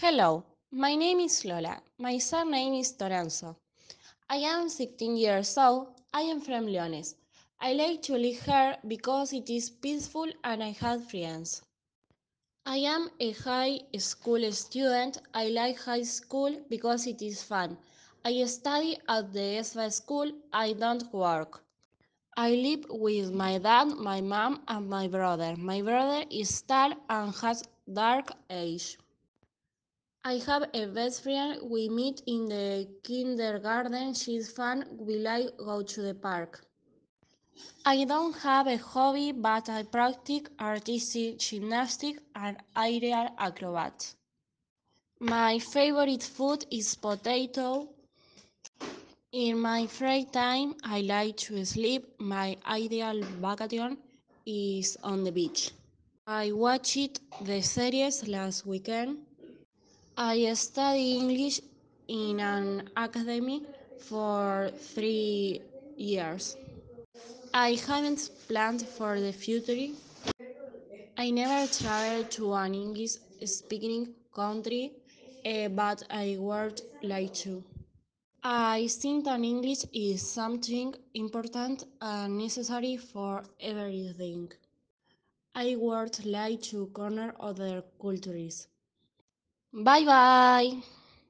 Hello, my name is Lola. My surname is Toranzo. I am 16 years old. I am from Leones. I like to live here because it is peaceful and I have friends. I am a high school student. I like high school because it is fun. I study at the ESVA school. I don't work. I live with my dad, my mom, and my brother. My brother is tall and has dark eyes. I have a best friend. We meet in the kindergarten. She's fun. We like go to the park. I don't have a hobby, but I practice artistic gymnastics and aerial acrobats. My favorite food is potato. In my free time, I like to sleep. My ideal vacation is on the beach. I watched the series last weekend. I study English in an academy for three years. I haven't planned for the future. I never traveled to an English speaking country, uh, but I would like to. I think that English is something important and necessary for everything. I would like to corner other cultures. Bye bye!